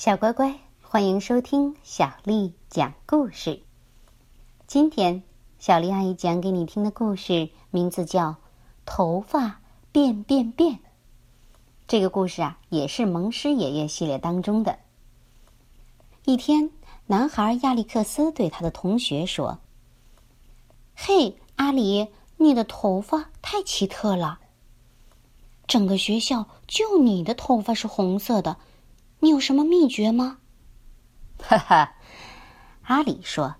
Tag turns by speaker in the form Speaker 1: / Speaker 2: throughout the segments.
Speaker 1: 小乖乖，欢迎收听小丽讲故事。今天，小丽阿姨讲给你听的故事名字叫《头发变变变》。这个故事啊，也是蒙师爷爷系列当中的。一天，男孩亚历克斯对他的同学说：“嘿，阿里，你的头发太奇特了。整个学校就你的头发是红色的。”你有什么秘诀吗？
Speaker 2: 哈哈，阿里说：“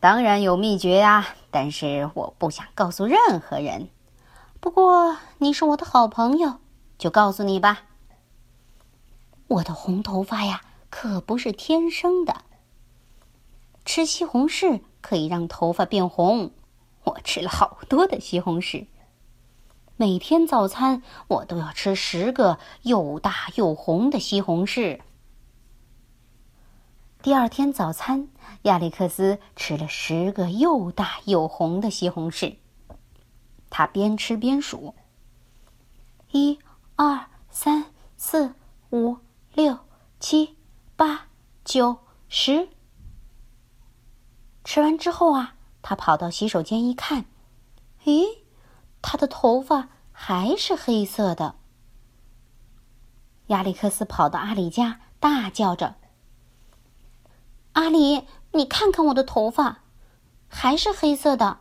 Speaker 2: 当然有秘诀呀，但是我不想告诉任何人。不过你是我的好朋友，就告诉你吧。
Speaker 1: 我的红头发呀，可不是天生的。吃西红柿可以让头发变红，我吃了好多的西红柿。”每天早餐我都要吃十个又大又红的西红柿。第二天早餐，亚历克斯吃了十个又大又红的西红柿。他边吃边数：一、二、三、四、五、六、七、八、九、十。吃完之后啊，他跑到洗手间一看，咦？他的头发还是黑色的。亚历克斯跑到阿里家，大叫着：“阿里，你看看我的头发，还是黑色的！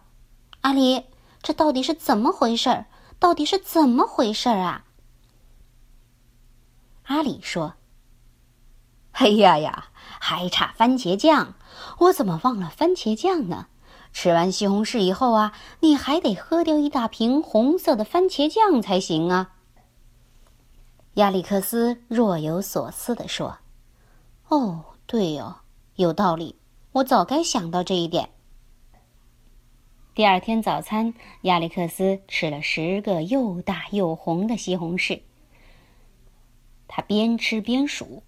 Speaker 1: 阿里，这到底是怎么回事？到底是怎么回事啊？”
Speaker 2: 阿里说：“哎呀呀，还差番茄酱！我怎么忘了番茄酱呢？”吃完西红柿以后啊，你还得喝掉一大瓶红色的番茄酱才行啊。
Speaker 1: 亚历克斯若有所思地说：“哦，对哦，有道理，我早该想到这一点。”第二天早餐，亚历克斯吃了十个又大又红的西红柿。他边吃边数：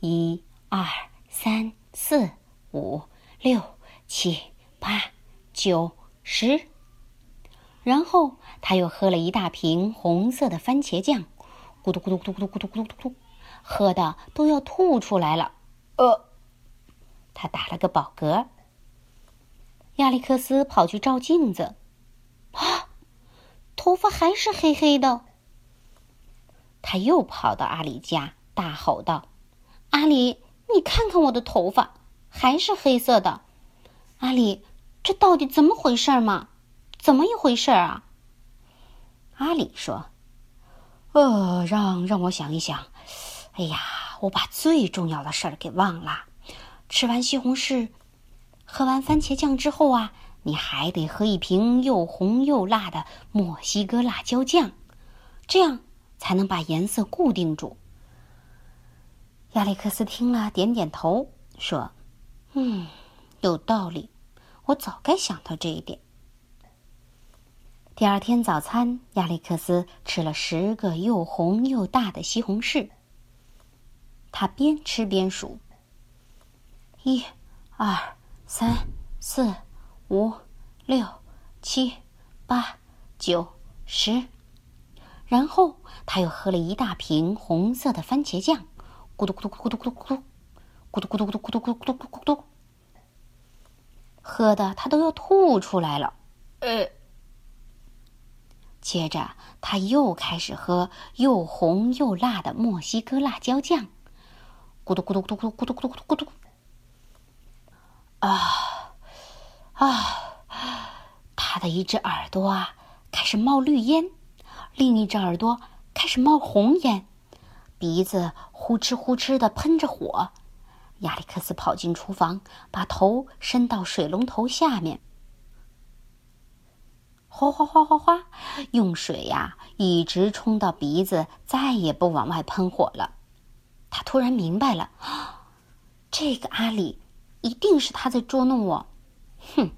Speaker 1: 一、二、三、四、五、六、七。八、九、十，然后他又喝了一大瓶红色的番茄酱，咕嘟咕嘟咕嘟咕嘟咕嘟咕嘟，喝的都要吐出来了。呃，他打了个饱嗝。亚历克斯跑去照镜子，啊，头发还是黑黑的。他又跑到阿里家，大吼道：“阿里，你看看我的头发，还是黑色的。阿里。”这到底怎么回事嘛？怎么一回事啊？
Speaker 2: 阿里说：“呃，让让我想一想。哎呀，我把最重要的事儿给忘了。吃完西红柿，喝完番茄酱之后啊，你还得喝一瓶又红又辣的墨西哥辣椒酱，这样才能把颜色固定住。”
Speaker 1: 亚历克斯听了，点点头，说：“嗯，有道理。”我早该想到这一点。第二天早餐，亚历克斯吃了十个又红又大的西红柿。他边吃边数：一、二、三、四、五、六、七、八、九、十。然后他又喝了一大瓶红色的番茄酱，咕嘟咕嘟咕嘟咕嘟咕嘟，咕嘟咕嘟咕嘟咕嘟咕嘟咕嘟咕嘟。喝的他都要吐出来了，呃。接着他又开始喝又红又辣的墨西哥辣椒酱，咕嘟咕嘟咕嘟咕嘟咕嘟咕嘟咕嘟。啊啊！他的一只耳朵啊开始冒绿烟，另一只耳朵开始冒红烟，鼻子呼哧呼哧的喷着火。亚历克斯跑进厨房，把头伸到水龙头下面，哗哗哗哗哗，用水呀一直冲到鼻子，再也不往外喷火了。他突然明白了，这个阿里一定是他在捉弄我。哼，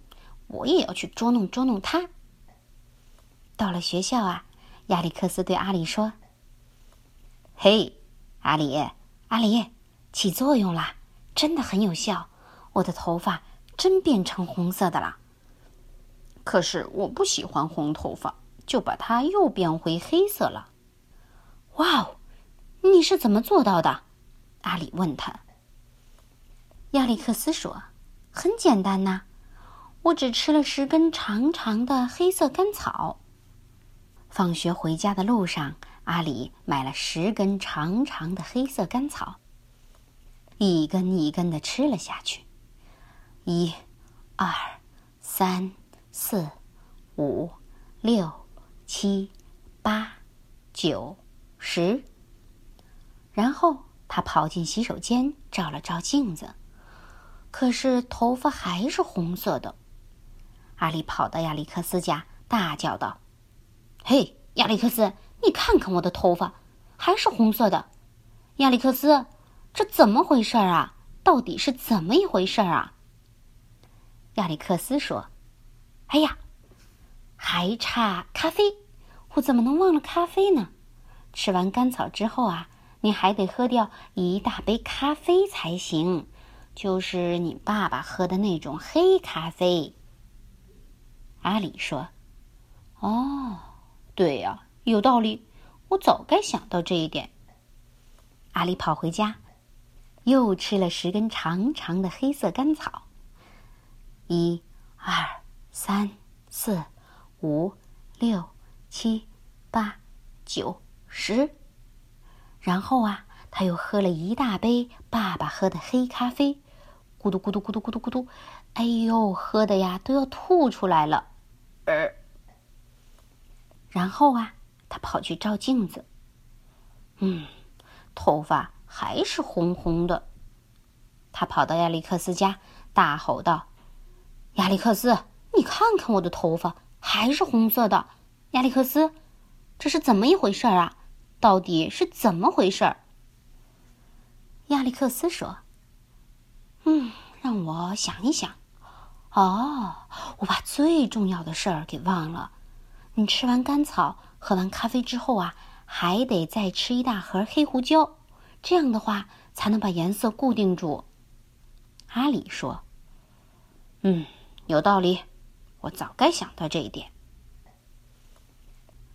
Speaker 1: 我也要去捉弄捉弄他。到了学校啊，亚历克斯对阿里说：“
Speaker 2: 嘿，阿里，
Speaker 1: 阿里，起作用了。”真的很有效，我的头发真变成红色的了。
Speaker 2: 可是我不喜欢红头发，就把它又变回黑色了。
Speaker 1: 哇哦，你是怎么做到的？阿里问他。亚历克斯说：“很简单呐，我只吃了十根长长的黑色甘草。”放学回家的路上，阿里买了十根长长的黑色甘草，一根一根的吃了下去。一、二、三、四、五、六、七、八、九、十。然后他跑进洗手间，照了照镜子。可是头发还是红色的，阿里跑到亚历克斯家，大叫道：“嘿，亚历克斯，你看看我的头发，还是红色的！亚历克斯，这怎么回事啊？到底是怎么一回事啊？”亚历克斯说：“哎呀，还差咖啡，我怎么能忘了咖啡呢？吃完甘草之后啊，你还得喝掉一大杯咖啡才行。”就是你爸爸喝的那种黑咖啡。阿里说：“哦，对呀，有道理，我早该想到这一点。”阿里跑回家，又吃了十根长长的黑色甘草。一、二、三、四、五、六、七、八、九、十。然后啊，他又喝了一大杯爸爸喝的黑咖啡。咕嘟咕嘟咕嘟咕嘟咕嘟，哎呦，喝的呀都要吐出来了。呃，然后啊，他跑去照镜子，嗯，头发还是红红的。他跑到亚历克斯家，大吼道：“亚历克斯，你看看我的头发还是红色的！亚历克斯，这是怎么一回事儿啊？到底是怎么回事儿？”亚历克斯说。嗯，让我想一想。哦，我把最重要的事儿给忘了。你吃完甘草、喝完咖啡之后啊，还得再吃一大盒黑胡椒，这样的话才能把颜色固定住。阿里说：“嗯，有道理，我早该想到这一点。”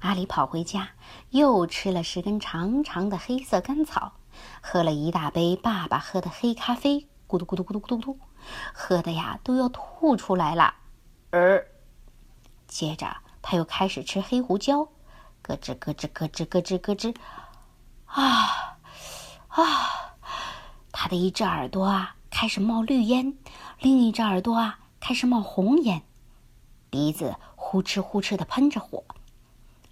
Speaker 1: 阿里跑回家，又吃了十根长长的黑色甘草，喝了一大杯爸爸喝的黑咖啡。咕嘟咕嘟咕嘟咕嘟咕嘟，喝的呀都要吐出来了。呃，接着他又开始吃黑胡椒，咯吱咯吱咯吱咯吱咯吱，啊啊！他的一只耳朵啊开始冒绿烟，另一只耳朵啊开始冒红烟，鼻子呼哧呼哧的喷着火。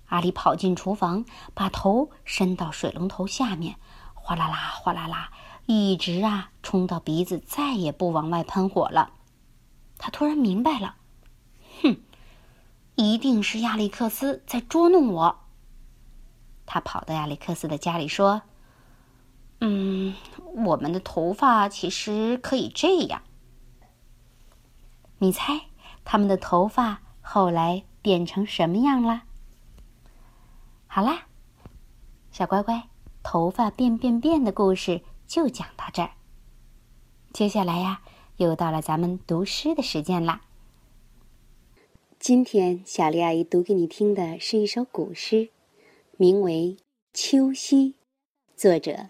Speaker 1: 阿里跑进厨房，把头伸到水龙头下面，哗啦啦，哗啦啦。一直啊，冲到鼻子，再也不往外喷火了。他突然明白了，哼，一定是亚历克斯在捉弄我。他跑到亚历克斯的家里说：“嗯，我们的头发其实可以这样。你猜他们的头发后来变成什么样了？”好啦，小乖乖，头发变变变的故事。就讲到这儿。接下来呀，又到了咱们读诗的时间啦。今天小丽阿姨读给你听的是一首古诗，名为《秋夕》，作者